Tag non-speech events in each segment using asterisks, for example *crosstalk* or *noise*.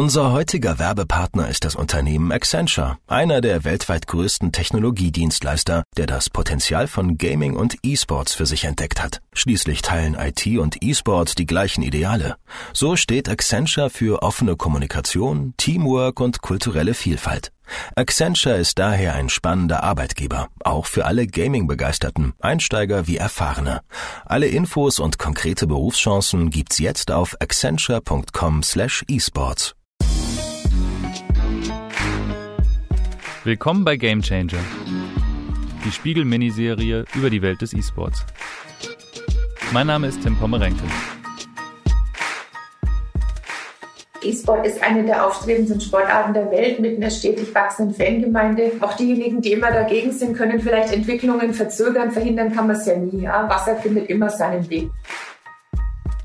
Unser heutiger Werbepartner ist das Unternehmen Accenture, einer der weltweit größten Technologiedienstleister, der das Potenzial von Gaming und E-Sports für sich entdeckt hat. Schließlich teilen IT und E-Sports die gleichen Ideale. So steht Accenture für offene Kommunikation, Teamwork und kulturelle Vielfalt. Accenture ist daher ein spannender Arbeitgeber, auch für alle Gaming-Begeisterten, Einsteiger wie Erfahrene. Alle Infos und konkrete Berufschancen gibt's jetzt auf accenture.com/esports. Willkommen bei Game Changer, die Spiegel-Miniserie über die Welt des E-Sports. Mein Name ist Tim Pommerenke. E-Sport ist eine der aufstrebendsten Sportarten der Welt mit einer stetig wachsenden Fangemeinde. Auch diejenigen, die immer dagegen sind, können vielleicht Entwicklungen verzögern. Verhindern kann man es ja nie. Ja? Wasser findet immer seinen Weg.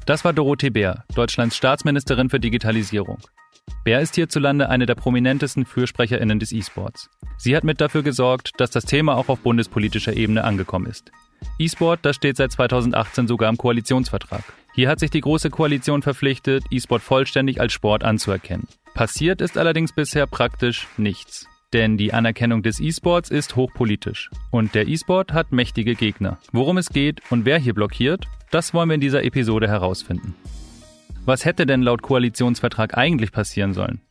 Das war Dorothee Bär, Deutschlands Staatsministerin für Digitalisierung. Bär ist hierzulande eine der prominentesten FürsprecherInnen des E-Sports. Sie hat mit dafür gesorgt, dass das Thema auch auf bundespolitischer Ebene angekommen ist. E-Sport, das steht seit 2018 sogar im Koalitionsvertrag. Hier hat sich die Große Koalition verpflichtet, E-Sport vollständig als Sport anzuerkennen. Passiert ist allerdings bisher praktisch nichts. Denn die Anerkennung des E-Sports ist hochpolitisch. Und der E-Sport hat mächtige Gegner. Worum es geht und wer hier blockiert, das wollen wir in dieser Episode herausfinden. Was hätte denn laut Koalitionsvertrag eigentlich passieren sollen?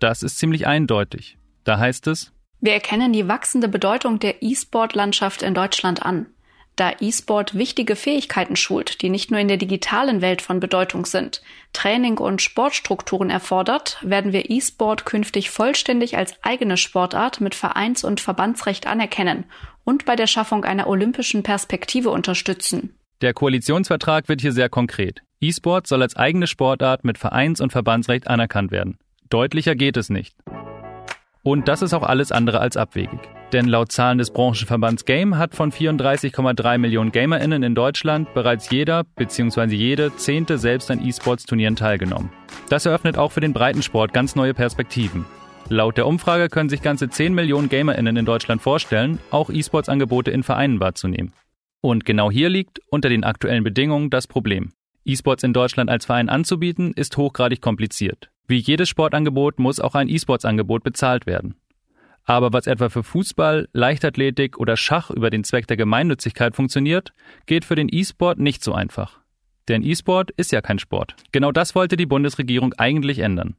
Das ist ziemlich eindeutig. Da heißt es, wir erkennen die wachsende Bedeutung der E-Sport-Landschaft in Deutschland an. Da E-Sport wichtige Fähigkeiten schult, die nicht nur in der digitalen Welt von Bedeutung sind, Training und Sportstrukturen erfordert, werden wir E-Sport künftig vollständig als eigene Sportart mit Vereins- und Verbandsrecht anerkennen und bei der Schaffung einer olympischen Perspektive unterstützen. Der Koalitionsvertrag wird hier sehr konkret. E-Sport soll als eigene Sportart mit Vereins- und Verbandsrecht anerkannt werden. Deutlicher geht es nicht. Und das ist auch alles andere als abwegig. Denn laut Zahlen des Branchenverbands Game hat von 34,3 Millionen GamerInnen in Deutschland bereits jeder bzw. jede zehnte selbst an E-Sports-Turnieren teilgenommen. Das eröffnet auch für den Breitensport ganz neue Perspektiven. Laut der Umfrage können sich ganze 10 Millionen GamerInnen in Deutschland vorstellen, auch E-Sports-Angebote in Vereinen wahrzunehmen. Und genau hier liegt unter den aktuellen Bedingungen das Problem. E-Sports in Deutschland als Verein anzubieten, ist hochgradig kompliziert. Wie jedes Sportangebot muss auch ein E-Sports-Angebot bezahlt werden. Aber was etwa für Fußball, Leichtathletik oder Schach über den Zweck der Gemeinnützigkeit funktioniert, geht für den E-Sport nicht so einfach. Denn E-Sport ist ja kein Sport. Genau das wollte die Bundesregierung eigentlich ändern.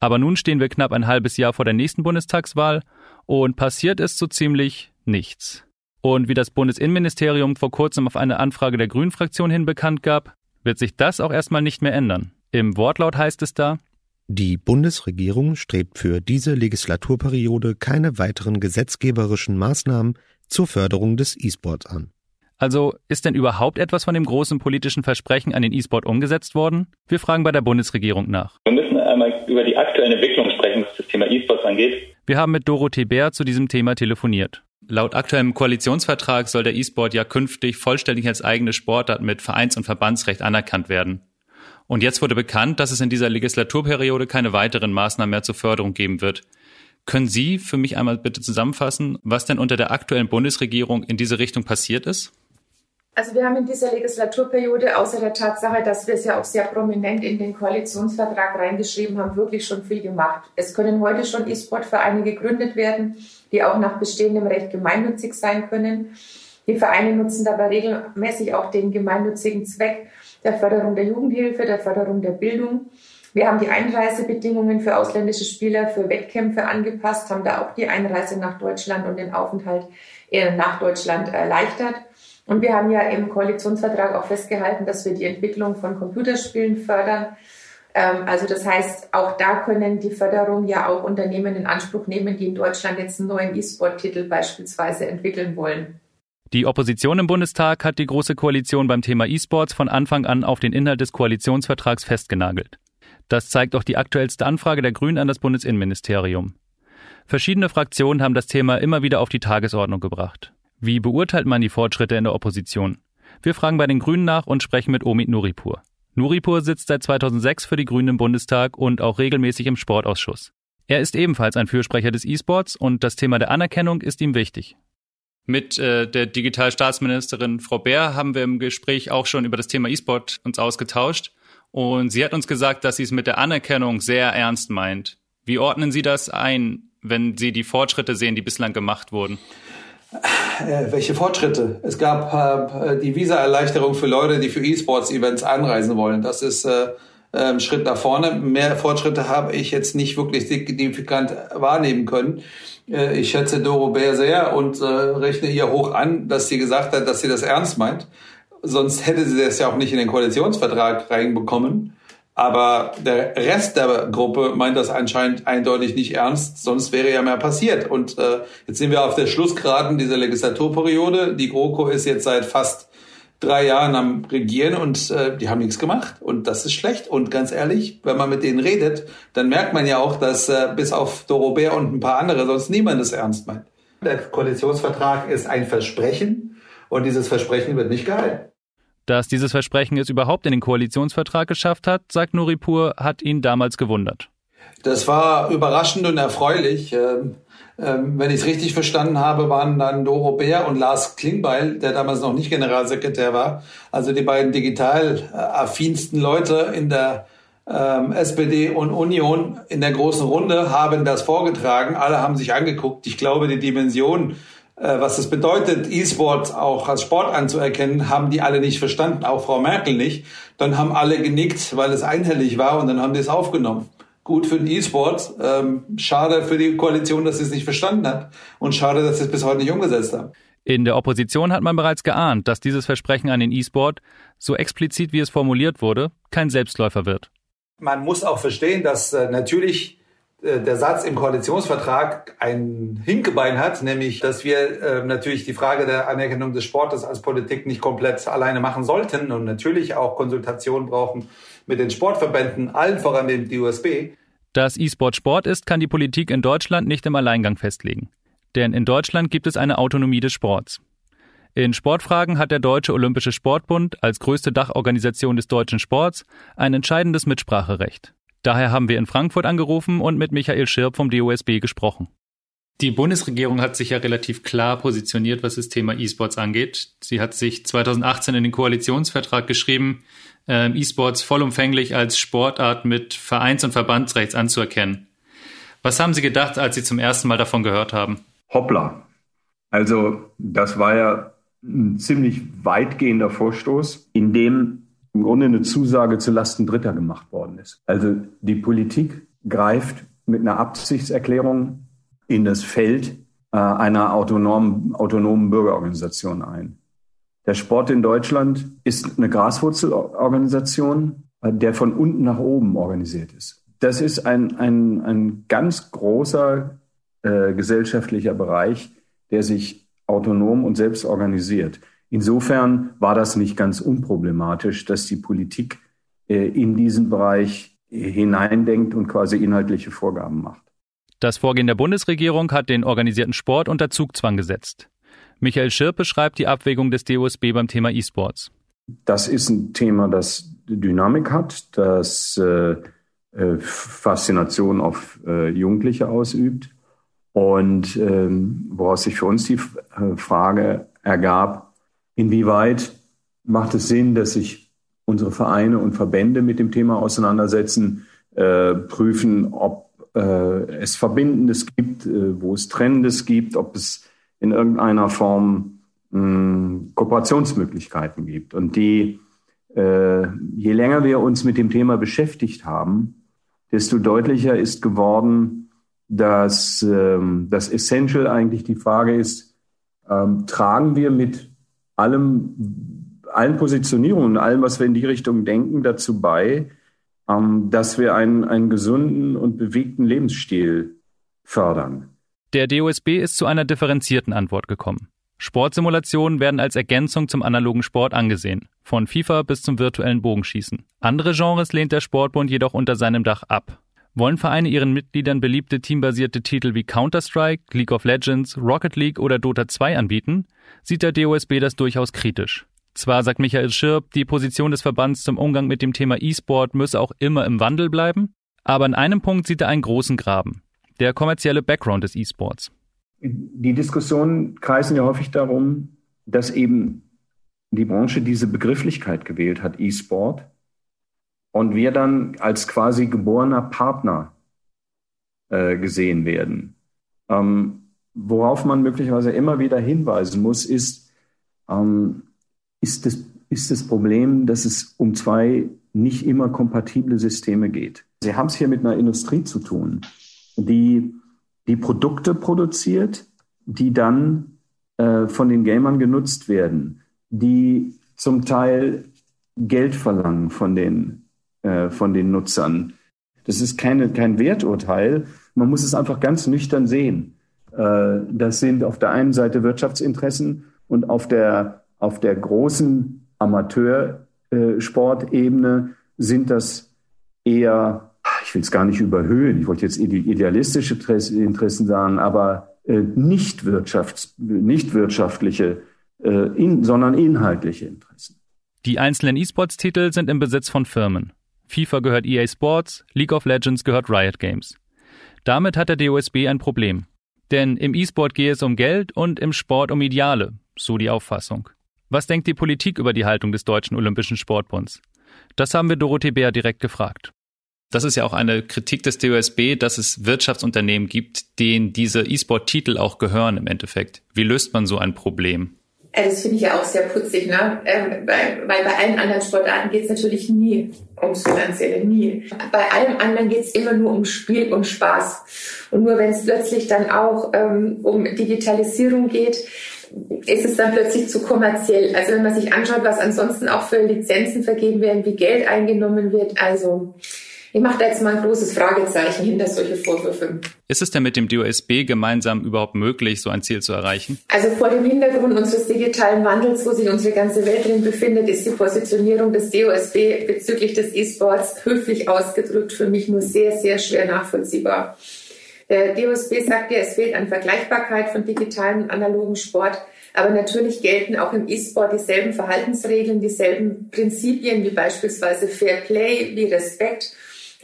Aber nun stehen wir knapp ein halbes Jahr vor der nächsten Bundestagswahl und passiert ist so ziemlich nichts. Und wie das Bundesinnenministerium vor kurzem auf eine Anfrage der Grünen-Fraktion hin bekannt gab, wird sich das auch erstmal nicht mehr ändern. Im Wortlaut heißt es da, die Bundesregierung strebt für diese Legislaturperiode keine weiteren gesetzgeberischen Maßnahmen zur Förderung des E-Sports an. Also ist denn überhaupt etwas von dem großen politischen Versprechen an den E-Sport umgesetzt worden? Wir fragen bei der Bundesregierung nach. Wir müssen einmal über die aktuelle Entwicklung sprechen, was das Thema E-Sports angeht. Wir haben mit Dorothee Bär zu diesem Thema telefoniert. Laut aktuellem Koalitionsvertrag soll der E-Sport ja künftig vollständig als eigene Sportart mit Vereins- und Verbandsrecht anerkannt werden. Und jetzt wurde bekannt, dass es in dieser Legislaturperiode keine weiteren Maßnahmen mehr zur Förderung geben wird. Können Sie für mich einmal bitte zusammenfassen, was denn unter der aktuellen Bundesregierung in diese Richtung passiert ist? Also wir haben in dieser Legislaturperiode, außer der Tatsache, dass wir es ja auch sehr prominent in den Koalitionsvertrag reingeschrieben haben, wirklich schon viel gemacht. Es können heute schon E-Sport-Vereine gegründet werden, die auch nach bestehendem Recht gemeinnützig sein können. Die Vereine nutzen dabei regelmäßig auch den gemeinnützigen Zweck der Förderung der Jugendhilfe, der Förderung der Bildung. Wir haben die Einreisebedingungen für ausländische Spieler für Wettkämpfe angepasst, haben da auch die Einreise nach Deutschland und den Aufenthalt nach Deutschland erleichtert. Und wir haben ja im Koalitionsvertrag auch festgehalten, dass wir die Entwicklung von Computerspielen fördern. Ähm, also das heißt, auch da können die Förderung ja auch Unternehmen in Anspruch nehmen, die in Deutschland jetzt einen neuen E-Sport-Titel beispielsweise entwickeln wollen. Die Opposition im Bundestag hat die Große Koalition beim Thema E-Sports von Anfang an auf den Inhalt des Koalitionsvertrags festgenagelt. Das zeigt auch die aktuellste Anfrage der Grünen an das Bundesinnenministerium. Verschiedene Fraktionen haben das Thema immer wieder auf die Tagesordnung gebracht. Wie beurteilt man die Fortschritte in der Opposition? Wir fragen bei den Grünen nach und sprechen mit Omid Nuripur. Nuripur sitzt seit 2006 für die Grünen im Bundestag und auch regelmäßig im Sportausschuss. Er ist ebenfalls ein Fürsprecher des E-Sports und das Thema der Anerkennung ist ihm wichtig. Mit äh, der Digitalstaatsministerin Frau Bär haben wir im Gespräch auch schon über das Thema E-Sport uns ausgetauscht. Und sie hat uns gesagt, dass sie es mit der Anerkennung sehr ernst meint. Wie ordnen Sie das ein, wenn Sie die Fortschritte sehen, die bislang gemacht wurden? Äh, welche Fortschritte? Es gab äh, die Visa-Erleichterung für Leute, die für E-Sports-Events anreisen wollen. Das ist äh, ein Schritt nach vorne. Mehr Fortschritte habe ich jetzt nicht wirklich signifikant wahrnehmen können. Äh, ich schätze Doro Bär sehr und äh, rechne ihr hoch an, dass sie gesagt hat, dass sie das ernst meint. Sonst hätte sie das ja auch nicht in den Koalitionsvertrag reinbekommen. Aber der Rest der Gruppe meint das anscheinend eindeutig nicht ernst, sonst wäre ja mehr passiert. Und äh, jetzt sind wir auf der Schlussgeraden dieser Legislaturperiode. Die GroKo ist jetzt seit fast drei Jahren am Regieren und äh, die haben nichts gemacht. Und das ist schlecht. Und ganz ehrlich, wenn man mit denen redet, dann merkt man ja auch, dass äh, bis auf Dorobert und ein paar andere sonst niemand es ernst meint. Der Koalitionsvertrag ist ein Versprechen und dieses Versprechen wird nicht gehalten. Dass dieses Versprechen es überhaupt in den Koalitionsvertrag geschafft hat, sagt Nuripur, hat ihn damals gewundert. Das war überraschend und erfreulich. Ähm, ähm, wenn ich es richtig verstanden habe, waren dann Doro Bär und Lars Klingbeil, der damals noch nicht Generalsekretär war, also die beiden digital affinsten Leute in der ähm, SPD und Union in der großen Runde haben das vorgetragen. Alle haben sich angeguckt. Ich glaube, die Dimension äh, was es bedeutet, E-Sport auch als Sport anzuerkennen, haben die alle nicht verstanden, auch Frau Merkel nicht. Dann haben alle genickt, weil es einhellig war und dann haben die es aufgenommen. Gut für den E-Sport, ähm, schade für die Koalition, dass sie es nicht verstanden hat und schade, dass sie es bis heute nicht umgesetzt haben. In der Opposition hat man bereits geahnt, dass dieses Versprechen an den E-Sport, so explizit wie es formuliert wurde, kein Selbstläufer wird. Man muss auch verstehen, dass äh, natürlich äh, der Satz im Koalitionsvertrag ein Hinkebein hat, nämlich, dass wir äh, natürlich die Frage der Anerkennung des Sportes als Politik nicht komplett alleine machen sollten und natürlich auch Konsultationen brauchen mit den Sportverbänden, allen voran dem DUSB. Dass E-Sport Sport ist, kann die Politik in Deutschland nicht im Alleingang festlegen. Denn in Deutschland gibt es eine Autonomie des Sports. In Sportfragen hat der Deutsche Olympische Sportbund als größte Dachorganisation des deutschen Sports ein entscheidendes Mitspracherecht. Daher haben wir in Frankfurt angerufen und mit Michael Schirp vom DOSB gesprochen. Die Bundesregierung hat sich ja relativ klar positioniert, was das Thema E-Sports angeht. Sie hat sich 2018 in den Koalitionsvertrag geschrieben, äh, E-Sports vollumfänglich als Sportart mit Vereins- und Verbandsrechts anzuerkennen. Was haben Sie gedacht, als Sie zum ersten Mal davon gehört haben? Hoppla. Also das war ja ein ziemlich weitgehender Vorstoß, in dem im Grunde eine Zusage zu Lasten Dritter gemacht worden ist. Also die Politik greift mit einer Absichtserklärung in das Feld äh, einer autonomen, autonomen Bürgerorganisation ein. Der Sport in Deutschland ist eine Graswurzelorganisation, äh, der von unten nach oben organisiert ist. Das ist ein, ein, ein ganz großer äh, gesellschaftlicher Bereich, der sich autonom und selbst organisiert. Insofern war das nicht ganz unproblematisch, dass die Politik äh, in diesen Bereich hineindenkt und quasi inhaltliche Vorgaben macht. Das Vorgehen der Bundesregierung hat den organisierten Sport unter Zugzwang gesetzt. Michael Schirp beschreibt die Abwägung des DOSB beim Thema E-Sports. Das ist ein Thema, das Dynamik hat, das äh, äh Faszination auf äh, Jugendliche ausübt und ähm, woraus sich für uns die äh, Frage ergab, Inwieweit macht es Sinn, dass sich unsere Vereine und Verbände mit dem Thema auseinandersetzen, äh, prüfen, ob äh, es Verbindendes gibt, äh, wo es Trennendes gibt, ob es in irgendeiner Form mh, hm, Kooperationsmöglichkeiten gibt. Und die, äh, je länger wir uns mit dem Thema beschäftigt haben, desto deutlicher ist geworden, dass ähm, das Essential eigentlich die Frage ist, ähm, tragen wir mit allem, allen Positionierungen, allem, was wir in die Richtung denken, dazu bei, ähm, dass wir einen, einen gesunden und bewegten Lebensstil fördern. Der DOSB ist zu einer differenzierten Antwort gekommen. Sportsimulationen werden als Ergänzung zum analogen Sport angesehen, von FIFA bis zum virtuellen Bogenschießen. Andere Genres lehnt der Sportbund jedoch unter seinem Dach ab. Wollen Vereine ihren Mitgliedern beliebte teambasierte Titel wie Counter-Strike, League of Legends, Rocket League oder Dota 2 anbieten, sieht der DOSB das durchaus kritisch. Zwar sagt Michael Schirp, die Position des Verbands zum Umgang mit dem Thema E-Sport müsse auch immer im Wandel bleiben, aber in einem Punkt sieht er einen großen Graben. Der kommerzielle Background des E-Sports. Die Diskussionen kreisen ja häufig darum, dass eben die Branche diese Begrifflichkeit gewählt hat, E-Sport, und wir dann als quasi geborener Partner äh, gesehen werden. Ähm, worauf man möglicherweise immer wieder hinweisen muss, ist, ähm, ist, das, ist das Problem, dass es um zwei nicht immer kompatible Systeme geht. Sie haben es hier mit einer Industrie zu tun, die die Produkte produziert, die dann äh, von den Gamern genutzt werden, die zum Teil Geld verlangen von den, äh, von den Nutzern. Das ist keine, kein Werturteil. Man muss es einfach ganz nüchtern sehen. Äh, das sind auf der einen Seite Wirtschaftsinteressen und auf der, auf der großen Amateursportebene sind das eher, ich will es gar nicht überhöhen, ich wollte jetzt idealistische Interessen sagen, aber äh, nicht, wirtschafts-, nicht wirtschaftliche, äh, in, sondern inhaltliche Interessen. Die einzelnen E-Sports-Titel sind im Besitz von Firmen. FIFA gehört EA Sports, League of Legends gehört Riot Games. Damit hat der DOSB ein Problem. Denn im E-Sport gehe es um Geld und im Sport um Ideale, so die Auffassung. Was denkt die Politik über die Haltung des Deutschen Olympischen Sportbunds? Das haben wir Dorothee Bär direkt gefragt. Das ist ja auch eine Kritik des DOSB, dass es Wirtschaftsunternehmen gibt, denen diese E-Sport-Titel auch gehören im Endeffekt. Wie löst man so ein Problem? Also das finde ich ja auch sehr putzig, ne? Ähm, weil bei allen anderen Sportarten geht es natürlich nie ums Finanzielle, nie. Bei allem anderen geht es immer nur um Spiel und Spaß. Und nur wenn es plötzlich dann auch ähm, um Digitalisierung geht, ist es dann plötzlich zu kommerziell. Also wenn man sich anschaut, was ansonsten auch für Lizenzen vergeben werden, wie Geld eingenommen wird, also ich mache da jetzt mal ein großes Fragezeichen hinter solche Vorwürfe. Ist es denn mit dem DOSB gemeinsam überhaupt möglich, so ein Ziel zu erreichen? Also vor dem Hintergrund unseres digitalen Wandels, wo sich unsere ganze Welt drin befindet, ist die Positionierung des DOSB bezüglich des E-Sports höflich ausgedrückt für mich nur sehr, sehr schwer nachvollziehbar. Der DOSB sagt ja, es fehlt an Vergleichbarkeit von digitalen und analogen Sport. Aber natürlich gelten auch im E-Sport dieselben Verhaltensregeln, dieselben Prinzipien wie beispielsweise Fair Play, wie Respekt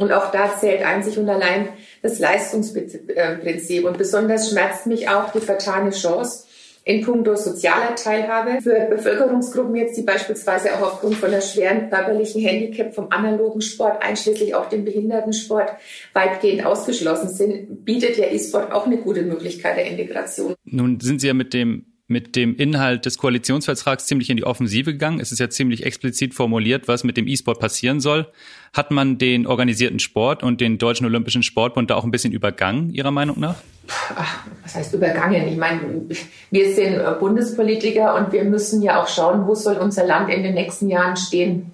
und auch da zählt einzig und allein das Leistungsprinzip. Und besonders schmerzt mich auch die vertane Chance in puncto sozialer Teilhabe für Bevölkerungsgruppen jetzt, die beispielsweise auch aufgrund von einer schweren körperlichen Handicap vom analogen Sport, einschließlich auch dem Behindertensport, weitgehend ausgeschlossen sind, bietet der E-Sport auch eine gute Möglichkeit der Integration. Nun sind Sie ja mit dem mit dem Inhalt des Koalitionsvertrags ziemlich in die Offensive gegangen. Es ist ja ziemlich explizit formuliert, was mit dem E-Sport passieren soll. Hat man den organisierten Sport und den Deutschen Olympischen Sportbund da auch ein bisschen übergangen, Ihrer Meinung nach? Ach, was heißt übergangen? Ich meine, wir sind Bundespolitiker und wir müssen ja auch schauen, wo soll unser Land in den nächsten Jahren stehen.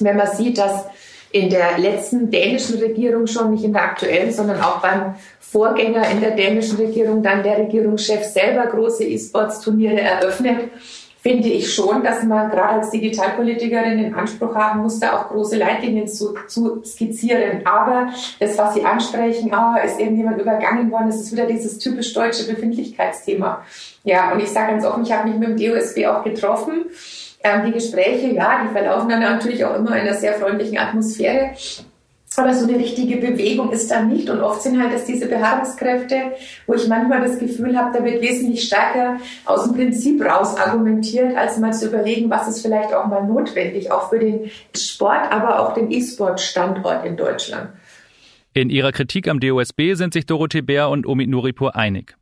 Wenn man sieht, dass in der letzten dänischen Regierung schon, nicht in der aktuellen, sondern auch beim Vorgänger in der dänischen Regierung, dann der Regierungschef selber große E-Sports-Turniere eröffnet, finde ich schon, dass man gerade als Digitalpolitikerin den Anspruch haben muss, da auch große Leitlinien zu, zu skizzieren. Aber das, was Sie ansprechen, oh, ist irgendjemand übergangen worden, das ist wieder dieses typisch deutsche Befindlichkeitsthema. Ja, und ich sage ganz offen, ich habe mich mit dem DOSB auch getroffen. Ähm, die Gespräche, ja, die verlaufen dann natürlich auch immer in einer sehr freundlichen Atmosphäre. Aber so eine richtige Bewegung ist da nicht. Und oft sind halt das diese Beharrungskräfte, wo ich manchmal das Gefühl habe, da wird wesentlich stärker aus dem Prinzip raus argumentiert, als mal zu überlegen, was ist vielleicht auch mal notwendig, auch für den Sport, aber auch den E-Sport-Standort in Deutschland. In ihrer Kritik am DOSB sind sich Dorothee Bär und Omid Nuripur einig.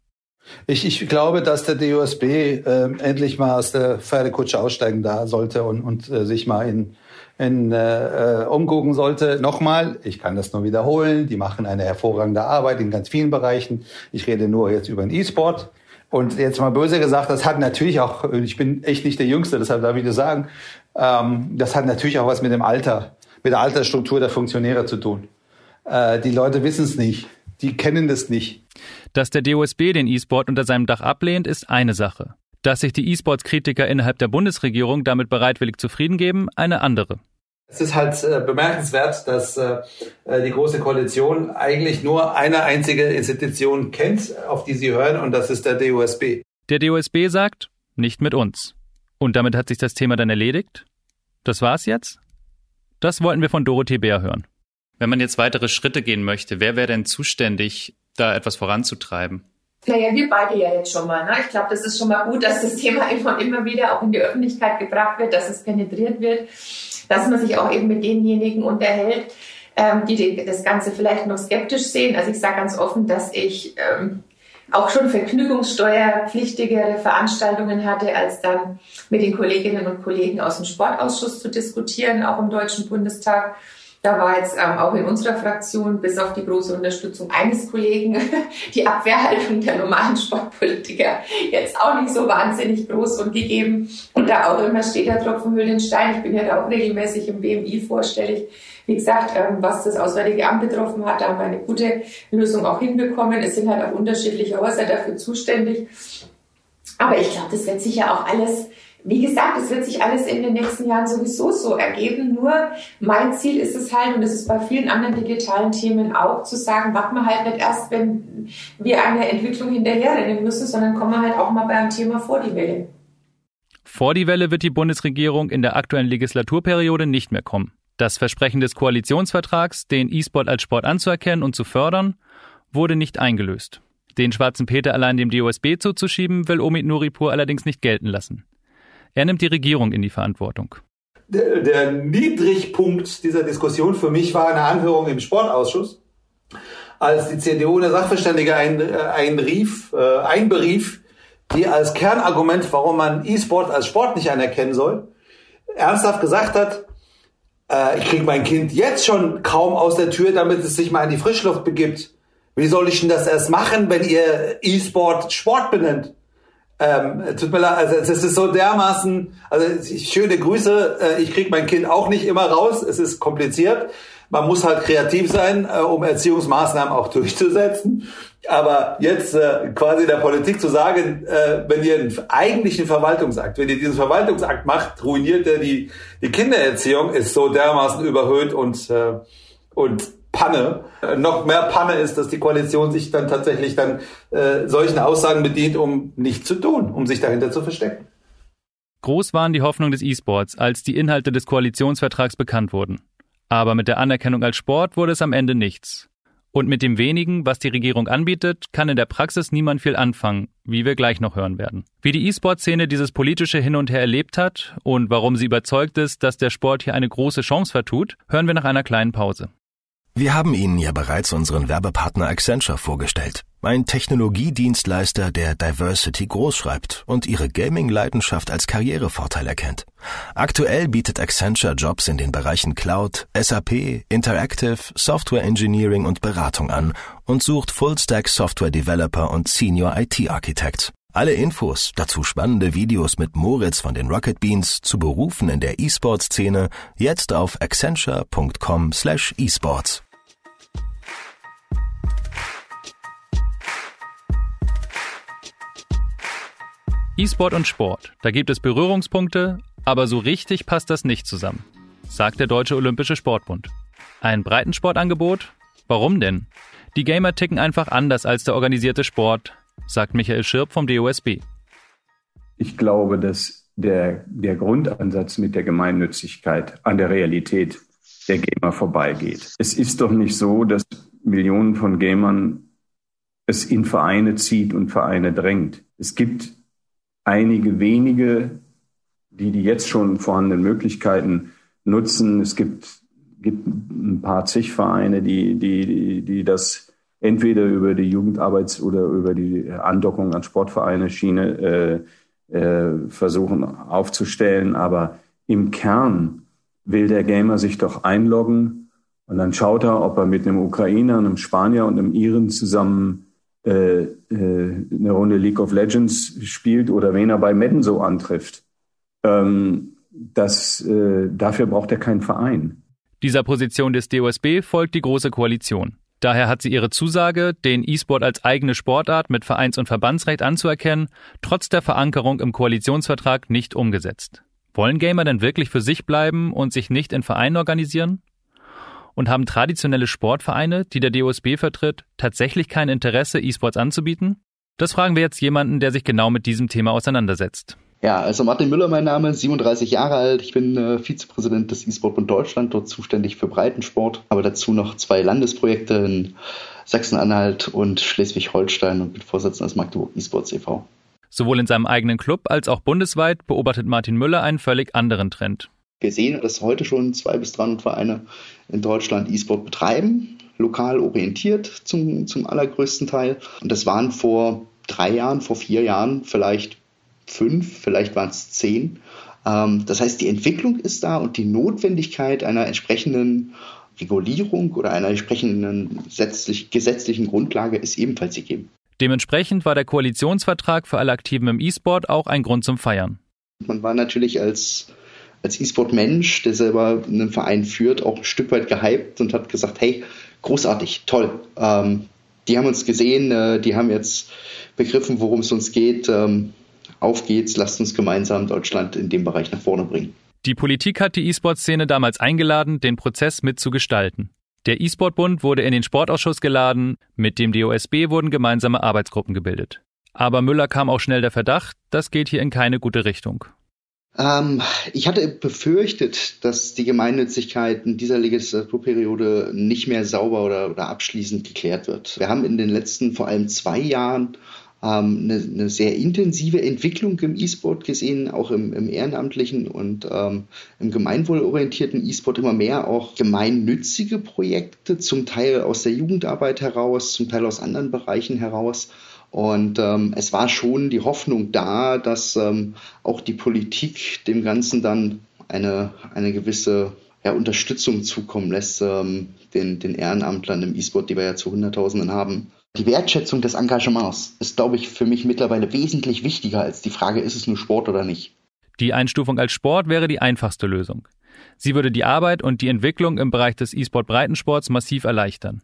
Ich, ich glaube, dass der DOSB äh, endlich mal aus der Pferdekutsche aussteigen da sollte und, und äh, sich mal in in, äh, äh, umgucken sollte. Nochmal, ich kann das nur wiederholen, die machen eine hervorragende Arbeit in ganz vielen Bereichen. Ich rede nur jetzt über den E-Sport. Und jetzt mal böse gesagt, das hat natürlich auch, ich bin echt nicht der Jüngste, deshalb darf ich das sagen, ähm, das hat natürlich auch was mit dem Alter, mit der Altersstruktur der Funktionäre zu tun. Äh, die Leute wissen es nicht, die kennen das nicht. Dass der DOSB den E-Sport unter seinem Dach ablehnt, ist eine Sache. Dass sich die E-Sports-Kritiker innerhalb der Bundesregierung damit bereitwillig zufrieden geben, eine andere. Es ist halt äh, bemerkenswert, dass äh, äh, die Große Koalition eigentlich nur eine einzige Institution kennt, auf die sie hören, und das ist der DOSB. Der DOSB sagt, nicht mit uns. Und damit hat sich das Thema dann erledigt? Das war's jetzt? Das wollten wir von Dorothee Bär hören. Wenn man jetzt weitere Schritte gehen möchte, wer wäre denn zuständig, da etwas voranzutreiben? Naja, wir beide ja jetzt schon mal. Ne? Ich glaube, das ist schon mal gut, dass das Thema *laughs* immer immer wieder auch in die Öffentlichkeit gebracht wird, dass es penetriert wird, dass man sich auch eben mit denjenigen unterhält, ähm, die das Ganze vielleicht noch skeptisch sehen. Also ich sage ganz offen, dass ich ähm, auch schon vergnügungssteuerpflichtigere Veranstaltungen hatte, als dann mit den Kolleginnen und Kollegen aus dem Sportausschuss zu diskutieren, auch im Deutschen Bundestag. Da war jetzt ähm, auch in unserer Fraktion bis auf die große Unterstützung eines Kollegen *laughs* die Abwehrhaltung der normalen Sportpolitiker jetzt auch nicht so wahnsinnig groß und gegeben. Und da auch immer steht der Tropfen hüllt den Stein. Ich bin ja da auch regelmäßig im BMI vorstellig. Wie gesagt, ähm, was das Auswärtige Amt betroffen hat, da haben wir eine gute Lösung auch hinbekommen. Es sind halt auch unterschiedliche Häuser dafür zuständig. Aber ich glaube, das wird sicher auch alles wie gesagt, es wird sich alles in den nächsten Jahren sowieso so ergeben. Nur mein Ziel ist es halt, und das ist bei vielen anderen digitalen Themen auch, zu sagen, warten wir halt nicht erst, wenn wir eine Entwicklung hinterherrennen müssen, sondern kommen wir halt auch mal beim Thema vor die Welle. Vor die Welle wird die Bundesregierung in der aktuellen Legislaturperiode nicht mehr kommen. Das Versprechen des Koalitionsvertrags, den E-Sport als Sport anzuerkennen und zu fördern, wurde nicht eingelöst. Den schwarzen Peter allein dem DOSB zuzuschieben, will Omid Nuripur allerdings nicht gelten lassen. Er nimmt die Regierung in die Verantwortung. Der, der Niedrigpunkt dieser Diskussion für mich war eine Anhörung im Sportausschuss, als die CDU eine Sachverständige ein, äh, einrief, äh, einberief, die als Kernargument, warum man E-Sport als Sport nicht anerkennen soll, ernsthaft gesagt hat, äh, ich kriege mein Kind jetzt schon kaum aus der Tür, damit es sich mal in die Frischluft begibt. Wie soll ich denn das erst machen, wenn ihr E-Sport Sport benennt? Ähm, tut mir leid, also es ist so dermaßen, also schöne Grüße, äh, ich kriege mein Kind auch nicht immer raus, es ist kompliziert. Man muss halt kreativ sein, äh, um Erziehungsmaßnahmen auch *laughs* durchzusetzen. Aber jetzt äh, quasi der Politik zu sagen, äh, wenn ihr einen eigentlichen Verwaltungsakt, wenn ihr diesen Verwaltungsakt macht, ruiniert er die, die Kindererziehung, ist so dermaßen überhöht und, äh, und Panne. Noch mehr Panne ist, dass die Koalition sich dann tatsächlich dann äh, solchen Aussagen bedient, um nicht zu tun, um sich dahinter zu verstecken. Groß waren die Hoffnungen des E-Sports, als die Inhalte des Koalitionsvertrags bekannt wurden. Aber mit der Anerkennung als Sport wurde es am Ende nichts. Und mit dem wenigen, was die Regierung anbietet, kann in der Praxis niemand viel anfangen, wie wir gleich noch hören werden. Wie die E-Sport-Szene dieses politische Hin und Her erlebt hat und warum sie überzeugt ist, dass der Sport hier eine große Chance vertut, hören wir nach einer kleinen Pause. Wir haben Ihnen ja bereits unseren Werbepartner Accenture vorgestellt. Ein Technologiedienstleister, der Diversity großschreibt und Ihre Gaming-Leidenschaft als Karrierevorteil erkennt. Aktuell bietet Accenture Jobs in den Bereichen Cloud, SAP, Interactive, Software Engineering und Beratung an und sucht Full-Stack Software Developer und Senior IT Architects. Alle Infos, dazu spannende Videos mit Moritz von den Rocket Beans zu Berufen in der E-Sport-Szene jetzt auf accenture.com/esports. E-Sport und Sport, da gibt es Berührungspunkte, aber so richtig passt das nicht zusammen, sagt der Deutsche Olympische Sportbund. Ein Breitensportangebot? Warum denn? Die Gamer ticken einfach anders als der organisierte Sport, sagt Michael Schirp vom DOSB. Ich glaube, dass der, der Grundansatz mit der Gemeinnützigkeit an der Realität der Gamer vorbeigeht. Es ist doch nicht so, dass Millionen von Gamern es in Vereine zieht und Vereine drängt. Es gibt einige wenige, die die jetzt schon vorhandenen Möglichkeiten nutzen. Es gibt, gibt ein paar zig Vereine, die, die, die, die das entweder über die Jugendarbeits- oder über die Andockung an Sportvereine Schiene äh, äh, versuchen aufzustellen. Aber im Kern will der Gamer sich doch einloggen und dann schaut er, ob er mit einem Ukrainer, einem Spanier und einem Iren zusammen äh, äh, eine Runde League of Legends spielt oder wen er bei Madden so antrifft. Ähm, das, äh, dafür braucht er keinen Verein. Dieser Position des DOSB folgt die Große Koalition. Daher hat sie ihre Zusage, den E-Sport als eigene Sportart mit Vereins- und Verbandsrecht anzuerkennen, trotz der Verankerung im Koalitionsvertrag nicht umgesetzt. Wollen Gamer denn wirklich für sich bleiben und sich nicht in Vereinen organisieren? Und haben traditionelle Sportvereine, die der DOSB vertritt, tatsächlich kein Interesse, E-Sports anzubieten? Das fragen wir jetzt jemanden, der sich genau mit diesem Thema auseinandersetzt. Ja, also Martin Müller mein Name, 37 Jahre alt. Ich bin äh, Vizepräsident des E-Sport Deutschland, dort zuständig für Breitensport, aber dazu noch zwei Landesprojekte in Sachsen-Anhalt und Schleswig-Holstein und bin Vorsitzender des Magdeburg E-Sports e.V. Sowohl in seinem eigenen Club als auch bundesweit beobachtet Martin Müller einen völlig anderen Trend. Wir sehen, dass heute schon zwei bis 300 Vereine in Deutschland E-Sport betreiben, lokal orientiert zum, zum allergrößten Teil. Und das waren vor drei Jahren, vor vier Jahren vielleicht fünf, vielleicht waren es zehn. Ähm, das heißt, die Entwicklung ist da und die Notwendigkeit einer entsprechenden Regulierung oder einer entsprechenden gesetzlichen Grundlage ist ebenfalls gegeben. Dementsprechend war der Koalitionsvertrag für alle Aktiven im E-Sport auch ein Grund zum Feiern. Man war natürlich als, als E-Sport-Mensch, der selber einen Verein führt, auch ein Stück weit gehypt und hat gesagt, hey, großartig, toll. Ähm, die haben uns gesehen, äh, die haben jetzt begriffen, worum es uns geht. Ähm, auf geht's, lasst uns gemeinsam Deutschland in dem Bereich nach vorne bringen. Die Politik hat die E-Sport-Szene damals eingeladen, den Prozess mitzugestalten. Der E-Sport-Bund wurde in den Sportausschuss geladen, mit dem DOSB wurden gemeinsame Arbeitsgruppen gebildet. Aber Müller kam auch schnell der Verdacht, das geht hier in keine gute Richtung. Ähm, ich hatte befürchtet, dass die Gemeinnützigkeit in dieser Legislaturperiode nicht mehr sauber oder, oder abschließend geklärt wird. Wir haben in den letzten vor allem zwei Jahren ähm, eine, eine, sehr intensive Entwicklung im E-Sport gesehen, auch im, im ehrenamtlichen und ähm, im gemeinwohlorientierten E-Sport immer mehr auch gemeinnützige Projekte, zum Teil aus der Jugendarbeit heraus, zum Teil aus anderen Bereichen heraus. Und ähm, es war schon die Hoffnung da, dass ähm, auch die Politik dem Ganzen dann eine, eine gewisse ja, Unterstützung zukommen lässt, ähm, den, den Ehrenamtlern im E-Sport, die wir ja zu Hunderttausenden haben. Die Wertschätzung des Engagements ist, glaube ich, für mich mittlerweile wesentlich wichtiger als die Frage, ist es nur Sport oder nicht. Die Einstufung als Sport wäre die einfachste Lösung. Sie würde die Arbeit und die Entwicklung im Bereich des E-Sport-Breitensports massiv erleichtern.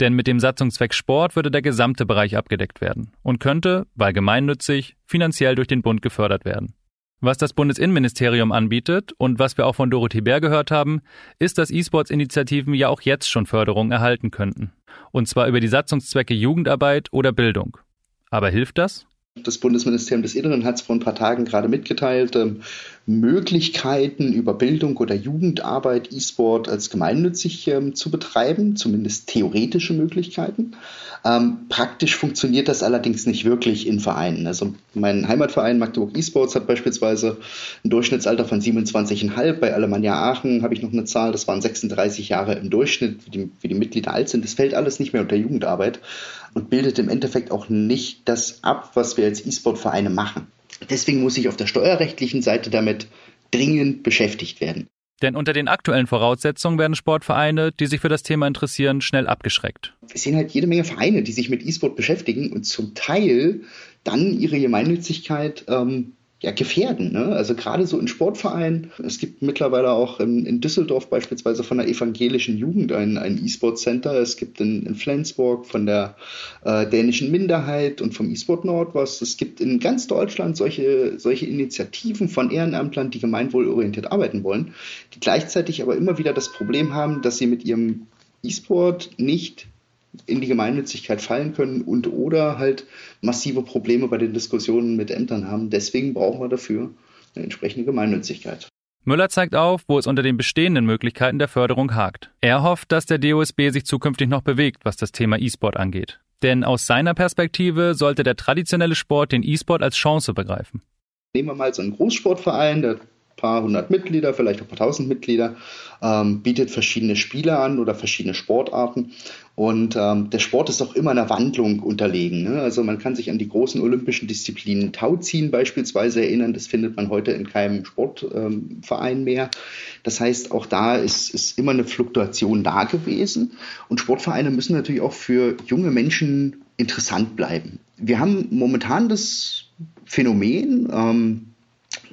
Denn mit dem Satzungszweck Sport würde der gesamte Bereich abgedeckt werden und könnte, weil gemeinnützig, finanziell durch den Bund gefördert werden. Was das Bundesinnenministerium anbietet und was wir auch von Dorothee Bär gehört haben, ist, dass E-Sports-Initiativen ja auch jetzt schon Förderung erhalten könnten und zwar über die Satzungszwecke Jugendarbeit oder Bildung. Aber hilft das? Das Bundesministerium des Inneren hat es vor ein paar Tagen gerade mitgeteilt, ähm, Möglichkeiten über Bildung oder Jugendarbeit, E-Sport als gemeinnützig ähm, zu betreiben, zumindest theoretische Möglichkeiten. Ähm, praktisch funktioniert das allerdings nicht wirklich in Vereinen. Also mein Heimatverein Magdeburg E-Sports hat beispielsweise ein Durchschnittsalter von 27,5. Bei Alemannia Aachen habe ich noch eine Zahl, das waren 36 Jahre im Durchschnitt, wie die, wie die Mitglieder alt sind. Das fällt alles nicht mehr unter Jugendarbeit und bildet im Endeffekt auch nicht das ab, was wir als E-Sport-Vereine machen. Deswegen muss ich auf der steuerrechtlichen Seite damit dringend beschäftigt werden. Denn unter den aktuellen Voraussetzungen werden Sportvereine, die sich für das Thema interessieren, schnell abgeschreckt. Wir sehen halt jede Menge Vereine, die sich mit E-Sport beschäftigen und zum Teil dann ihre Gemeinnützigkeit ähm, ja, gefährden. Ne? Also gerade so in Sportvereinen. Es gibt mittlerweile auch in, in Düsseldorf beispielsweise von der evangelischen Jugend ein, ein E-Sport-Center. Es gibt in, in Flensburg von der äh, dänischen Minderheit und vom E-Sport Nord was. Es gibt in ganz Deutschland solche, solche Initiativen von Ehrenamtlern, die gemeinwohlorientiert arbeiten wollen, die gleichzeitig aber immer wieder das Problem haben, dass sie mit ihrem E-Sport nicht in die Gemeinnützigkeit fallen können und oder halt massive Probleme bei den Diskussionen mit Ämtern haben. Deswegen brauchen wir dafür eine entsprechende Gemeinnützigkeit. Müller zeigt auf, wo es unter den bestehenden Möglichkeiten der Förderung hakt. Er hofft, dass der DOSB sich zukünftig noch bewegt, was das Thema E-Sport angeht. Denn aus seiner Perspektive sollte der traditionelle Sport den E-Sport als Chance begreifen. Nehmen wir mal so einen Großsportverein, der paar hundert Mitglieder, vielleicht auch ein paar tausend Mitglieder, ähm, bietet verschiedene Spiele an oder verschiedene Sportarten. Und ähm, der Sport ist auch immer einer Wandlung unterlegen. Ne? Also man kann sich an die großen olympischen Disziplinen Tauziehen beispielsweise erinnern. Das findet man heute in keinem Sportverein ähm, mehr. Das heißt, auch da ist, ist immer eine Fluktuation da gewesen. Und Sportvereine müssen natürlich auch für junge Menschen interessant bleiben. Wir haben momentan das Phänomen, ähm,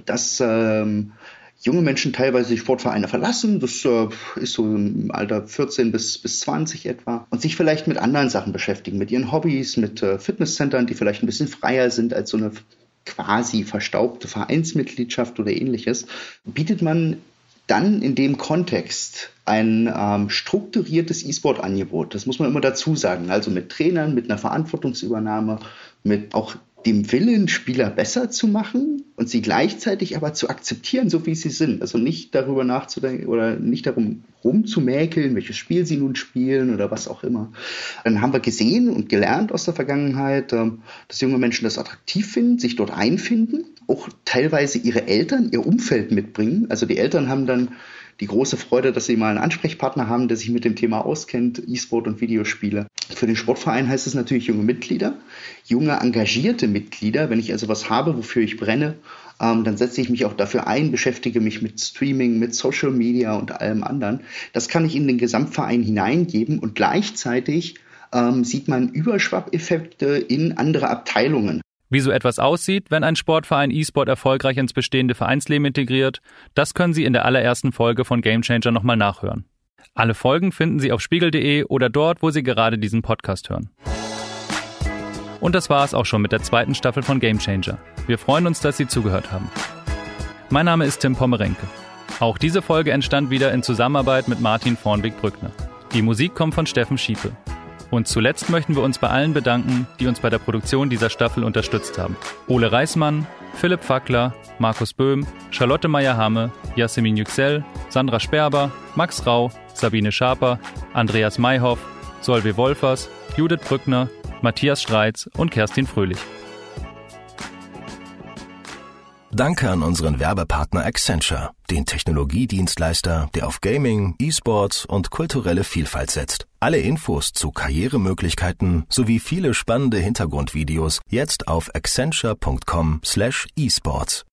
dass ähm, junge Menschen teilweise die Sportvereine verlassen. Das äh, ist so im Alter 14 bis, bis 20 etwa. Und sich vielleicht mit anderen Sachen beschäftigen, mit ihren Hobbys, mit äh, Fitnesscentern, die vielleicht ein bisschen freier sind als so eine quasi verstaubte Vereinsmitgliedschaft oder ähnliches. Bietet man dann in dem Kontext ein ähm, strukturiertes E-Sport-Angebot. Das muss man immer dazu sagen. Also mit Trainern, mit einer Verantwortungsübernahme, mit auch dem Willen, Spieler besser zu machen, und sie gleichzeitig aber zu akzeptieren, so wie sie sind. Also nicht darüber nachzudenken oder nicht darum rumzumäkeln, welches Spiel sie nun spielen oder was auch immer. Dann haben wir gesehen und gelernt aus der Vergangenheit, ähm, dass junge Menschen das attraktiv finden, sich dort einfinden, auch teilweise ihre Eltern, ihr Umfeld mitbringen. Also die Eltern haben dann die große Freude, dass sie mal einen Ansprechpartner haben, der sich mit dem Thema auskennt, E-Sport und Videospiele. Für den Sportverein heißt es natürlich junge Mitglieder, junge engagierte Mitglieder. Wenn ich also was habe, wofür ich brenne, ähm, dann setze ich mich auch dafür ein, beschäftige mich mit Streaming, mit Social Media und allem anderen. Das kann ich in den Gesamtverein hineingeben und gleichzeitig ähm, sieht man Überschwappeffekte in andere Abteilungen. Wie so etwas aussieht, wenn ein Sportverein E-Sport erfolgreich ins bestehende Vereinsleben integriert, das können Sie in der allerersten Folge von Gamechanger nochmal nachhören. Alle Folgen finden Sie auf spiegel.de oder dort, wo Sie gerade diesen Podcast hören. Und das war es auch schon mit der zweiten Staffel von Gamechanger. Wir freuen uns, dass Sie zugehört haben. Mein Name ist Tim Pommerenke. Auch diese Folge entstand wieder in Zusammenarbeit mit Martin Vornweg-Brückner. Die Musik kommt von Steffen Schiepe. Und zuletzt möchten wir uns bei allen bedanken, die uns bei der Produktion dieser Staffel unterstützt haben. Ole Reismann, Philipp Fackler, Markus Böhm, Charlotte Meyer-Hamme, Jasmin Yüksel, Sandra Sperber, Max Rau, Sabine Schaper, Andreas Mayhoff, Solve Wolfers, Judith Brückner, Matthias Streitz und Kerstin Fröhlich. Danke an unseren Werbepartner Accenture, den Technologiedienstleister, der auf Gaming, E-Sports und kulturelle Vielfalt setzt. Alle Infos zu Karrieremöglichkeiten sowie viele spannende Hintergrundvideos jetzt auf accenture.com/esports.